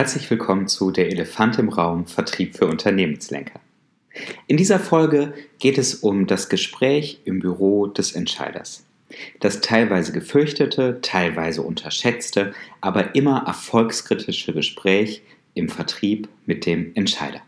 Herzlich willkommen zu Der Elefant im Raum Vertrieb für Unternehmenslenker. In dieser Folge geht es um das Gespräch im Büro des Entscheiders. Das teilweise gefürchtete, teilweise unterschätzte, aber immer erfolgskritische Gespräch im Vertrieb mit dem Entscheider.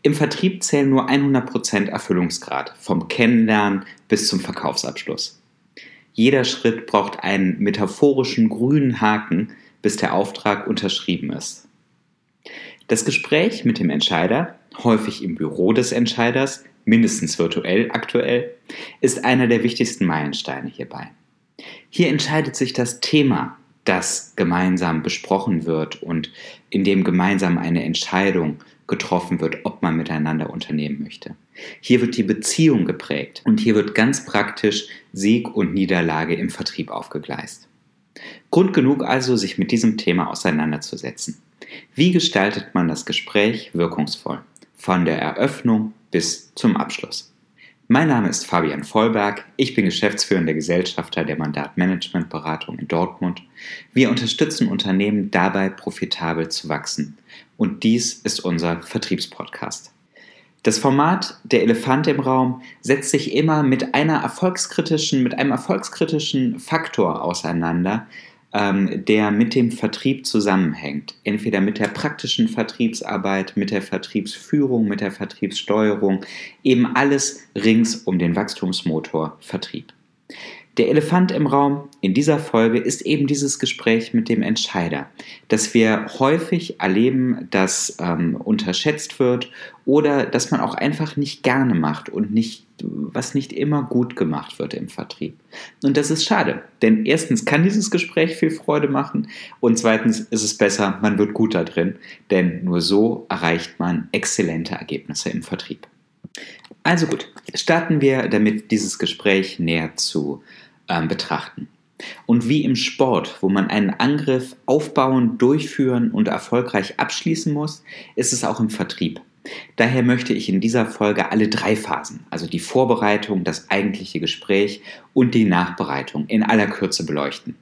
Im Vertrieb zählen nur 100% Erfüllungsgrad, vom Kennenlernen bis zum Verkaufsabschluss. Jeder Schritt braucht einen metaphorischen grünen Haken, bis der Auftrag unterschrieben ist. Das Gespräch mit dem Entscheider, häufig im Büro des Entscheiders, mindestens virtuell aktuell, ist einer der wichtigsten Meilensteine hierbei. Hier entscheidet sich das Thema, das gemeinsam besprochen wird und in dem gemeinsam eine Entscheidung getroffen wird, ob man miteinander unternehmen möchte. Hier wird die Beziehung geprägt und hier wird ganz praktisch Sieg und Niederlage im Vertrieb aufgegleist. Grund genug also, sich mit diesem Thema auseinanderzusetzen. Wie gestaltet man das Gespräch wirkungsvoll? Von der Eröffnung bis zum Abschluss. Mein Name ist Fabian Vollberg. Ich bin geschäftsführender Gesellschafter der Mandatmanagementberatung in Dortmund. Wir unterstützen Unternehmen dabei, profitabel zu wachsen. Und dies ist unser Vertriebspodcast. Das Format Der Elefant im Raum setzt sich immer mit einer erfolgskritischen, mit einem erfolgskritischen Faktor auseinander, ähm, der mit dem Vertrieb zusammenhängt. Entweder mit der praktischen Vertriebsarbeit, mit der Vertriebsführung, mit der Vertriebssteuerung, eben alles rings um den Wachstumsmotor Vertrieb. Der Elefant im Raum in dieser Folge ist eben dieses Gespräch mit dem Entscheider, dass wir häufig erleben, dass ähm, unterschätzt wird oder dass man auch einfach nicht gerne macht und nicht, was nicht immer gut gemacht wird im Vertrieb. Und das ist schade, denn erstens kann dieses Gespräch viel Freude machen und zweitens ist es besser, man wird gut da drin, denn nur so erreicht man exzellente Ergebnisse im Vertrieb. Also gut, starten wir damit, dieses Gespräch näher zu ähm, betrachten. Und wie im Sport, wo man einen Angriff aufbauen, durchführen und erfolgreich abschließen muss, ist es auch im Vertrieb. Daher möchte ich in dieser Folge alle drei Phasen, also die Vorbereitung, das eigentliche Gespräch und die Nachbereitung in aller Kürze beleuchten.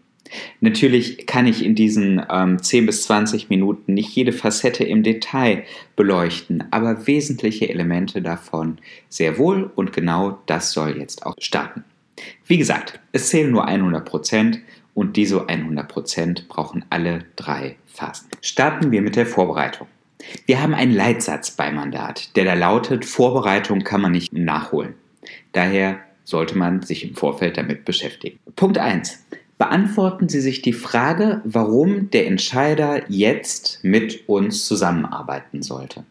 Natürlich kann ich in diesen ähm, 10 bis 20 Minuten nicht jede Facette im Detail beleuchten, aber wesentliche Elemente davon sehr wohl und genau das soll jetzt auch starten. Wie gesagt, es zählen nur 100 Prozent und diese 100 Prozent brauchen alle drei Phasen. Starten wir mit der Vorbereitung. Wir haben einen Leitsatz beim Mandat, der da lautet, Vorbereitung kann man nicht nachholen. Daher sollte man sich im Vorfeld damit beschäftigen. Punkt 1. Beantworten Sie sich die Frage, warum der Entscheider jetzt mit uns zusammenarbeiten sollte.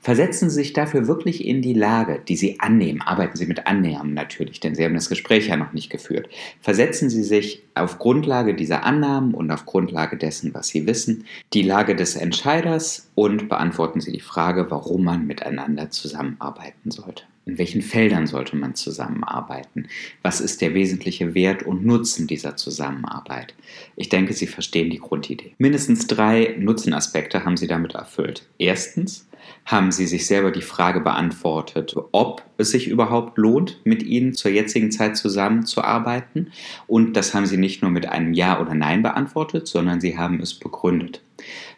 Versetzen Sie sich dafür wirklich in die Lage, die Sie annehmen. Arbeiten Sie mit Annahmen natürlich, denn Sie haben das Gespräch ja noch nicht geführt. Versetzen Sie sich auf Grundlage dieser Annahmen und auf Grundlage dessen, was Sie wissen, die Lage des Entscheiders und beantworten Sie die Frage, warum man miteinander zusammenarbeiten sollte. In welchen Feldern sollte man zusammenarbeiten? Was ist der wesentliche Wert und Nutzen dieser Zusammenarbeit? Ich denke, Sie verstehen die Grundidee. Mindestens drei Nutzenaspekte haben Sie damit erfüllt. Erstens, haben Sie sich selber die Frage beantwortet, ob es sich überhaupt lohnt, mit Ihnen zur jetzigen Zeit zusammenzuarbeiten. Und das haben Sie nicht nur mit einem Ja oder Nein beantwortet, sondern Sie haben es begründet.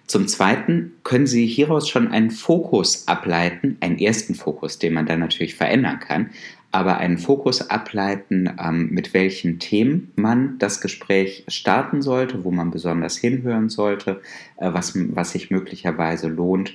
Zum Zweiten können Sie hieraus schon einen Fokus ableiten, einen ersten Fokus, den man dann natürlich verändern kann, aber einen Fokus ableiten, ähm, mit welchen Themen man das Gespräch starten sollte, wo man besonders hinhören sollte, äh, was, was sich möglicherweise lohnt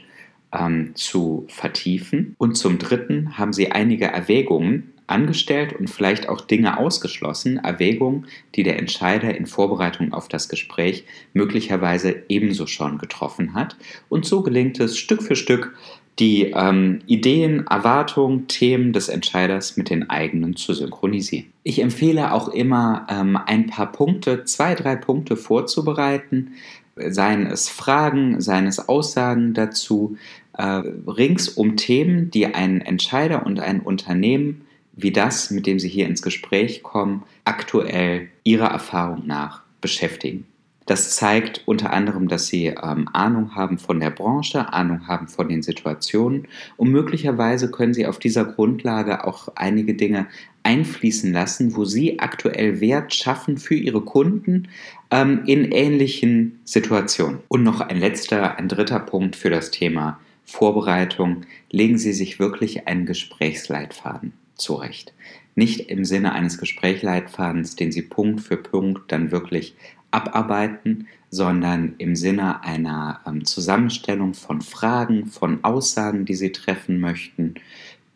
ähm, zu vertiefen. Und zum Dritten haben sie einige Erwägungen angestellt und vielleicht auch Dinge ausgeschlossen, Erwägungen, die der Entscheider in Vorbereitung auf das Gespräch möglicherweise ebenso schon getroffen hat. Und so gelingt es Stück für Stück, die ähm, Ideen, Erwartungen, Themen des Entscheiders mit den eigenen zu synchronisieren. Ich empfehle auch immer, ähm, ein paar Punkte, zwei, drei Punkte vorzubereiten, seien es Fragen, seien es Aussagen dazu, äh, rings um Themen, die einen Entscheider und ein Unternehmen wie das, mit dem Sie hier ins Gespräch kommen, aktuell Ihrer Erfahrung nach beschäftigen. Das zeigt unter anderem, dass sie ähm, Ahnung haben von der Branche, Ahnung haben von den Situationen und möglicherweise können sie auf dieser Grundlage auch einige Dinge einfließen lassen, wo sie aktuell Wert schaffen für ihre Kunden ähm, in ähnlichen Situationen. Und noch ein letzter, ein dritter Punkt für das Thema Vorbereitung. Legen Sie sich wirklich einen Gesprächsleitfaden zurecht. Nicht im Sinne eines Gesprächsleitfadens, den Sie Punkt für Punkt dann wirklich abarbeiten, sondern im Sinne einer ähm, Zusammenstellung von Fragen, von Aussagen, die Sie treffen möchten,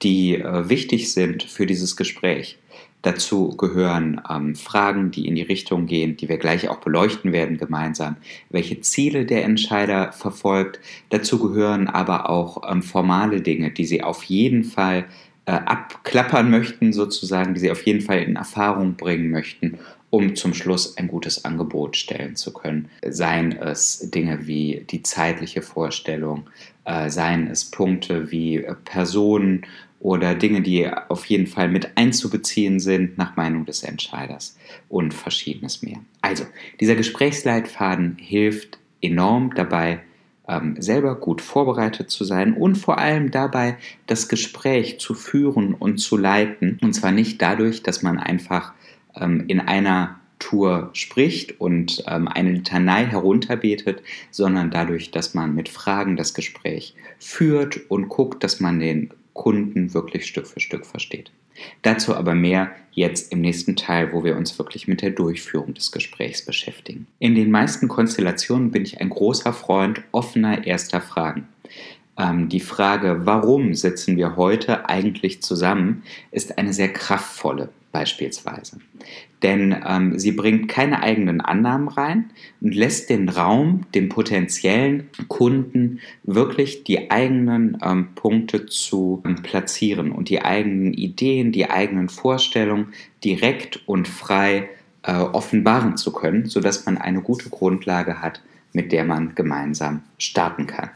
die äh, wichtig sind für dieses Gespräch. Dazu gehören ähm, Fragen, die in die Richtung gehen, die wir gleich auch beleuchten werden gemeinsam, welche Ziele der Entscheider verfolgt. Dazu gehören aber auch ähm, formale Dinge, die Sie auf jeden Fall äh, abklappern möchten, sozusagen, die Sie auf jeden Fall in Erfahrung bringen möchten, um zum Schluss ein gutes Angebot stellen zu können. Seien es Dinge wie die zeitliche Vorstellung, äh, seien es Punkte wie äh, Personen oder Dinge, die auf jeden Fall mit einzubeziehen sind nach Meinung des Entscheiders und verschiedenes mehr. Also, dieser Gesprächsleitfaden hilft enorm dabei, ähm, selber gut vorbereitet zu sein und vor allem dabei, das Gespräch zu führen und zu leiten. Und zwar nicht dadurch, dass man einfach ähm, in einer Tour spricht und ähm, eine Litanei herunterbetet, sondern dadurch, dass man mit Fragen das Gespräch führt und guckt, dass man den Kunden wirklich Stück für Stück versteht. Dazu aber mehr jetzt im nächsten Teil, wo wir uns wirklich mit der Durchführung des Gesprächs beschäftigen. In den meisten Konstellationen bin ich ein großer Freund offener erster Fragen. Ähm, die Frage, warum sitzen wir heute eigentlich zusammen, ist eine sehr kraftvolle beispielsweise. Denn ähm, sie bringt keine eigenen Annahmen rein und lässt den Raum dem potenziellen Kunden wirklich die eigenen ähm, Punkte zu ähm, platzieren und die eigenen Ideen, die eigenen Vorstellungen direkt und frei äh, offenbaren zu können, sodass man eine gute Grundlage hat, mit der man gemeinsam starten kann.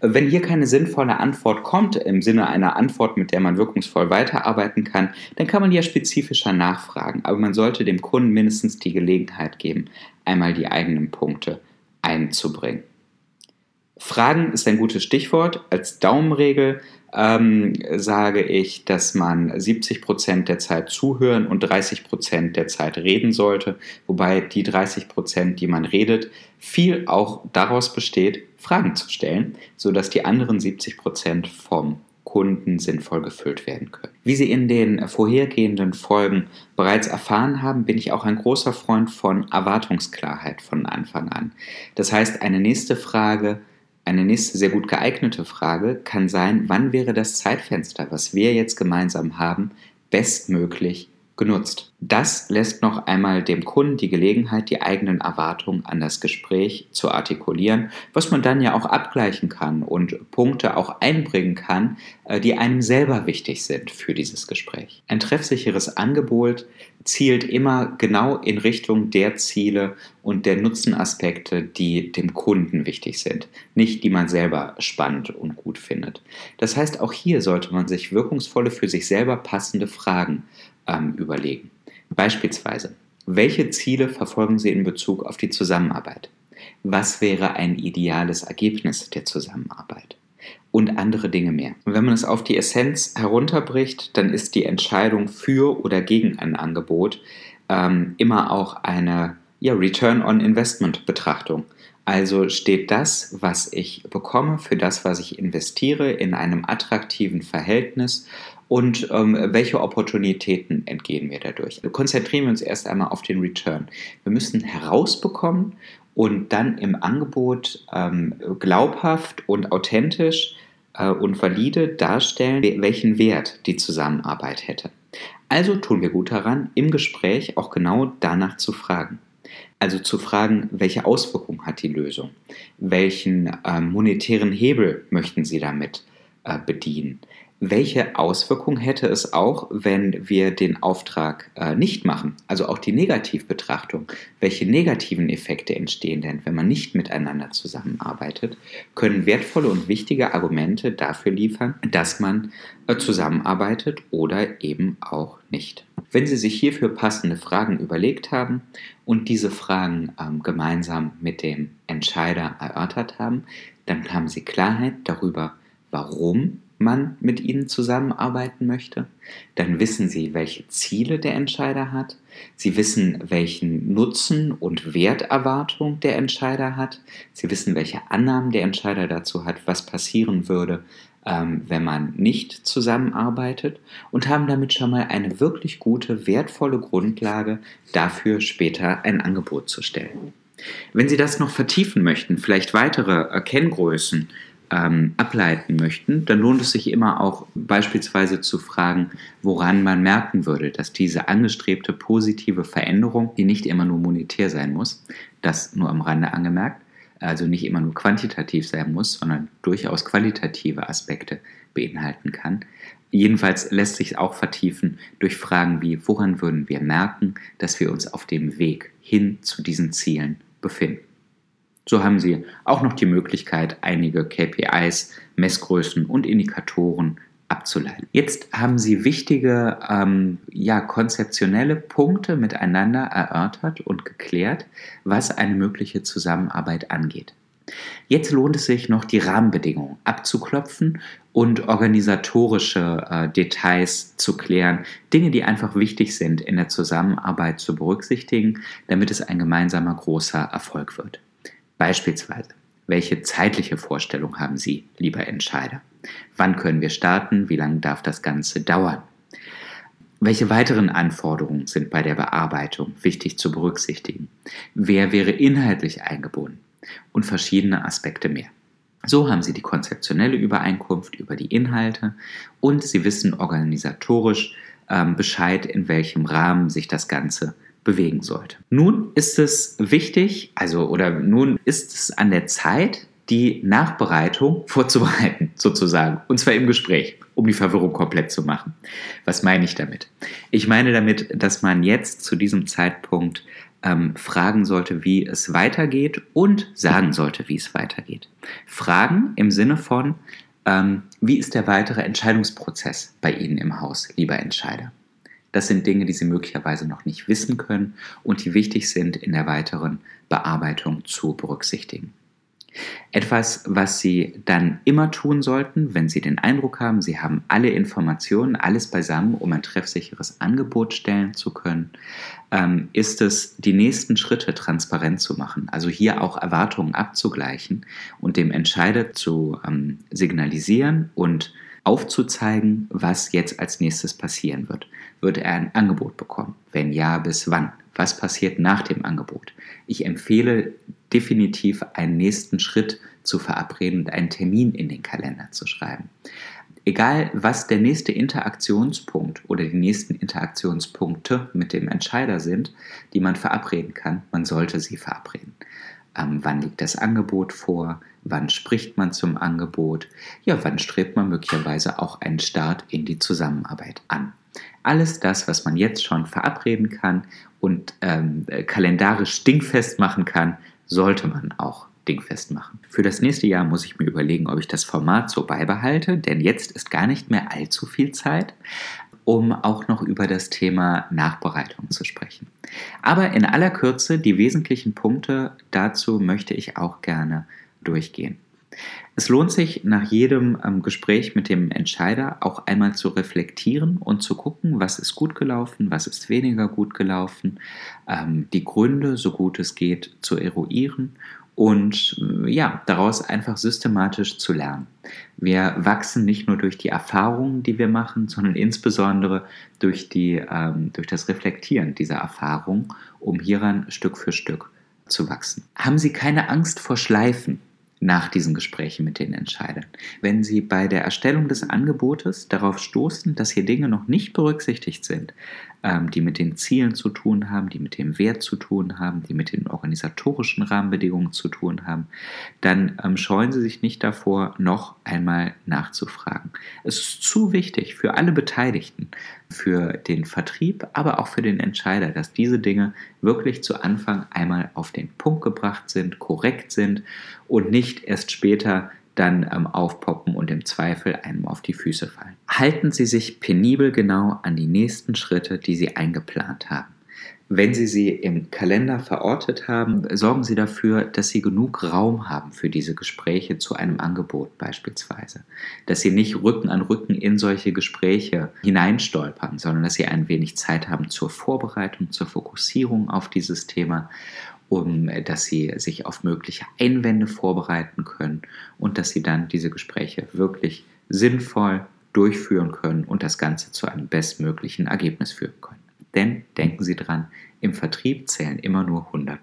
Wenn hier keine sinnvolle Antwort kommt, im Sinne einer Antwort, mit der man wirkungsvoll weiterarbeiten kann, dann kann man ja spezifischer nachfragen. Aber man sollte dem Kunden mindestens die Gelegenheit geben, einmal die eigenen Punkte einzubringen. Fragen ist ein gutes Stichwort. Als Daumenregel ähm, sage ich, dass man 70 Prozent der Zeit zuhören und 30 Prozent der Zeit reden sollte, wobei die 30%, Prozent, die man redet, viel auch daraus besteht, Fragen zu stellen, sodass die anderen 70 Prozent vom Kunden sinnvoll gefüllt werden können. Wie Sie in den vorhergehenden Folgen bereits erfahren haben, bin ich auch ein großer Freund von Erwartungsklarheit von Anfang an. Das heißt, eine nächste Frage eine nächste sehr gut geeignete Frage kann sein, wann wäre das Zeitfenster, was wir jetzt gemeinsam haben, bestmöglich genutzt. Das lässt noch einmal dem Kunden die Gelegenheit, die eigenen Erwartungen an das Gespräch zu artikulieren, was man dann ja auch abgleichen kann und Punkte auch einbringen kann, äh, die einem selber wichtig sind für dieses Gespräch. Ein treffsicheres Angebot zielt immer genau in Richtung der Ziele und der Nutzenaspekte, die dem Kunden wichtig sind, nicht die man selber spannend und gut findet. Das heißt, auch hier sollte man sich wirkungsvolle, für sich selber passende Fragen ähm, überlegen. Beispielsweise, welche Ziele verfolgen Sie in Bezug auf die Zusammenarbeit? Was wäre ein ideales Ergebnis der Zusammenarbeit? Und andere Dinge mehr. Und wenn man es auf die Essenz herunterbricht, dann ist die Entscheidung für oder gegen ein Angebot ähm, immer auch eine ja, Return on Investment Betrachtung. Also steht das, was ich bekomme, für das, was ich investiere, in einem attraktiven Verhältnis und ähm, welche Opportunitäten entgehen mir dadurch. Konzentrieren wir uns erst einmal auf den Return. Wir müssen herausbekommen und dann im Angebot ähm, glaubhaft und authentisch äh, und valide darstellen, welchen Wert die Zusammenarbeit hätte. Also tun wir gut daran, im Gespräch auch genau danach zu fragen. Also zu fragen, welche Auswirkungen hat die Lösung? Welchen äh, monetären Hebel möchten Sie damit äh, bedienen? Welche Auswirkungen hätte es auch, wenn wir den Auftrag äh, nicht machen? Also auch die Negativbetrachtung. Welche negativen Effekte entstehen denn, wenn man nicht miteinander zusammenarbeitet? Können wertvolle und wichtige Argumente dafür liefern, dass man äh, zusammenarbeitet oder eben auch nicht. Wenn Sie sich hierfür passende Fragen überlegt haben und diese Fragen ähm, gemeinsam mit dem Entscheider erörtert haben, dann haben Sie Klarheit darüber, warum man mit ihnen zusammenarbeiten möchte. Dann wissen sie, welche Ziele der Entscheider hat. Sie wissen, welchen Nutzen und Werterwartung der Entscheider hat. Sie wissen, welche Annahmen der Entscheider dazu hat, was passieren würde, ähm, wenn man nicht zusammenarbeitet und haben damit schon mal eine wirklich gute, wertvolle Grundlage dafür, später ein Angebot zu stellen. Wenn Sie das noch vertiefen möchten, vielleicht weitere Kenngrößen ähm, ableiten möchten, dann lohnt es sich immer auch beispielsweise zu fragen, woran man merken würde, dass diese angestrebte positive Veränderung, die nicht immer nur monetär sein muss, das nur am Rande angemerkt, also nicht immer nur quantitativ sein muss, sondern durchaus qualitative Aspekte beinhalten kann. Jedenfalls lässt sich auch vertiefen durch Fragen wie, woran würden wir merken, dass wir uns auf dem Weg hin zu diesen Zielen befinden. So haben Sie auch noch die Möglichkeit, einige KPIs, Messgrößen und Indikatoren abzuleiten. Jetzt haben Sie wichtige ähm, ja, konzeptionelle Punkte miteinander erörtert und geklärt, was eine mögliche Zusammenarbeit angeht. Jetzt lohnt es sich noch, die Rahmenbedingungen abzuklopfen und organisatorische äh, Details zu klären, Dinge, die einfach wichtig sind in der Zusammenarbeit zu berücksichtigen, damit es ein gemeinsamer großer Erfolg wird. Beispielsweise, welche zeitliche Vorstellung haben Sie, lieber Entscheider? Wann können wir starten? Wie lange darf das Ganze dauern? Welche weiteren Anforderungen sind bei der Bearbeitung wichtig zu berücksichtigen? Wer wäre inhaltlich eingebunden? Und verschiedene Aspekte mehr. So haben Sie die konzeptionelle Übereinkunft über die Inhalte und Sie wissen organisatorisch ähm, Bescheid, in welchem Rahmen sich das Ganze bewegen sollte. Nun ist es wichtig, also oder nun ist es an der Zeit, die Nachbereitung vorzubereiten, sozusagen. Und zwar im Gespräch, um die Verwirrung komplett zu machen. Was meine ich damit? Ich meine damit, dass man jetzt zu diesem Zeitpunkt ähm, fragen sollte, wie es weitergeht und sagen sollte, wie es weitergeht. Fragen im Sinne von, ähm, wie ist der weitere Entscheidungsprozess bei Ihnen im Haus, lieber Entscheider? Das sind Dinge, die Sie möglicherweise noch nicht wissen können und die wichtig sind in der weiteren Bearbeitung zu berücksichtigen. Etwas, was Sie dann immer tun sollten, wenn Sie den Eindruck haben, Sie haben alle Informationen, alles beisammen, um ein treffsicheres Angebot stellen zu können, ähm, ist es, die nächsten Schritte transparent zu machen. Also hier auch Erwartungen abzugleichen und dem Entscheider zu ähm, signalisieren und aufzuzeigen, was jetzt als nächstes passieren wird. Wird er ein Angebot bekommen? Wenn ja, bis wann? Was passiert nach dem Angebot? Ich empfehle definitiv einen nächsten Schritt zu verabreden und einen Termin in den Kalender zu schreiben. Egal, was der nächste Interaktionspunkt oder die nächsten Interaktionspunkte mit dem Entscheider sind, die man verabreden kann, man sollte sie verabreden. Ähm, wann liegt das Angebot vor? Wann spricht man zum Angebot? Ja, wann strebt man möglicherweise auch einen Start in die Zusammenarbeit an? Alles das, was man jetzt schon verabreden kann und ähm, kalendarisch dingfest machen kann, sollte man auch dingfest machen. Für das nächste Jahr muss ich mir überlegen, ob ich das Format so beibehalte, denn jetzt ist gar nicht mehr allzu viel Zeit um auch noch über das Thema Nachbereitung zu sprechen. Aber in aller Kürze, die wesentlichen Punkte dazu möchte ich auch gerne durchgehen. Es lohnt sich nach jedem ähm, Gespräch mit dem Entscheider auch einmal zu reflektieren und zu gucken, was ist gut gelaufen, was ist weniger gut gelaufen, ähm, die Gründe, so gut es geht, zu eruieren und äh, ja, daraus einfach systematisch zu lernen. Wir wachsen nicht nur durch die Erfahrungen, die wir machen, sondern insbesondere durch, die, ähm, durch das Reflektieren dieser Erfahrung, um hieran Stück für Stück zu wachsen. Haben Sie keine Angst vor Schleifen? nach diesen Gesprächen mit den Entscheidern. Wenn Sie bei der Erstellung des Angebotes darauf stoßen, dass hier Dinge noch nicht berücksichtigt sind, ähm, die mit den Zielen zu tun haben, die mit dem Wert zu tun haben, die mit den organisatorischen Rahmenbedingungen zu tun haben, dann ähm, scheuen Sie sich nicht davor, noch einmal nachzufragen. Es ist zu wichtig für alle Beteiligten, für den Vertrieb, aber auch für den Entscheider, dass diese Dinge wirklich zu Anfang einmal auf den Punkt gebracht sind, korrekt sind und nicht erst später dann ähm, aufpoppen und im Zweifel einem auf die Füße fallen. Halten Sie sich penibel genau an die nächsten Schritte, die Sie eingeplant haben. Wenn Sie sie im Kalender verortet haben, sorgen Sie dafür, dass Sie genug Raum haben für diese Gespräche zu einem Angebot beispielsweise. Dass Sie nicht Rücken an Rücken in solche Gespräche hineinstolpern, sondern dass Sie ein wenig Zeit haben zur Vorbereitung, zur Fokussierung auf dieses Thema um äh, dass sie sich auf mögliche Einwände vorbereiten können und dass sie dann diese Gespräche wirklich sinnvoll durchführen können und das Ganze zu einem bestmöglichen Ergebnis führen können. Denn denken Sie dran, im Vertrieb zählen immer nur 100%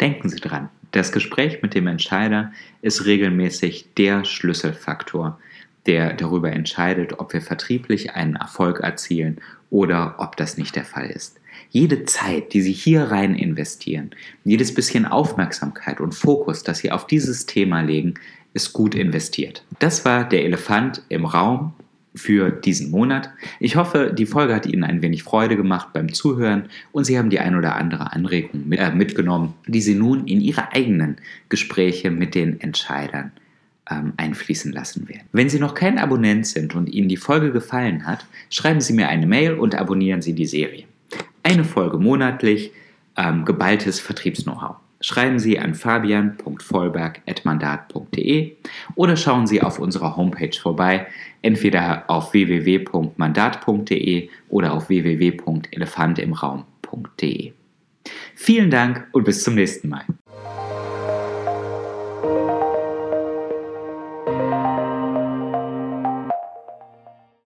Denken Sie dran, das Gespräch mit dem Entscheider ist regelmäßig der Schlüsselfaktor, der darüber entscheidet, ob wir vertrieblich einen Erfolg erzielen oder ob das nicht der Fall ist. Jede Zeit, die Sie hier rein investieren, jedes bisschen Aufmerksamkeit und Fokus, das Sie auf dieses Thema legen, ist gut investiert. Das war der Elefant im Raum für diesen Monat. Ich hoffe, die Folge hat Ihnen ein wenig Freude gemacht beim Zuhören und Sie haben die ein oder andere Anregung mit, äh, mitgenommen, die Sie nun in Ihre eigenen Gespräche mit den Entscheidern ähm, einfließen lassen werden. Wenn Sie noch kein Abonnent sind und Ihnen die Folge gefallen hat, schreiben Sie mir eine Mail und abonnieren Sie die Serie. Eine Folge monatlich, ähm, geballtes Vertriebs-Know-how. Schreiben Sie an fabian.vollberg.mandat.de oder schauen Sie auf unserer Homepage vorbei, entweder auf www.mandat.de oder auf www.elefantimraum.de. Vielen Dank und bis zum nächsten Mal.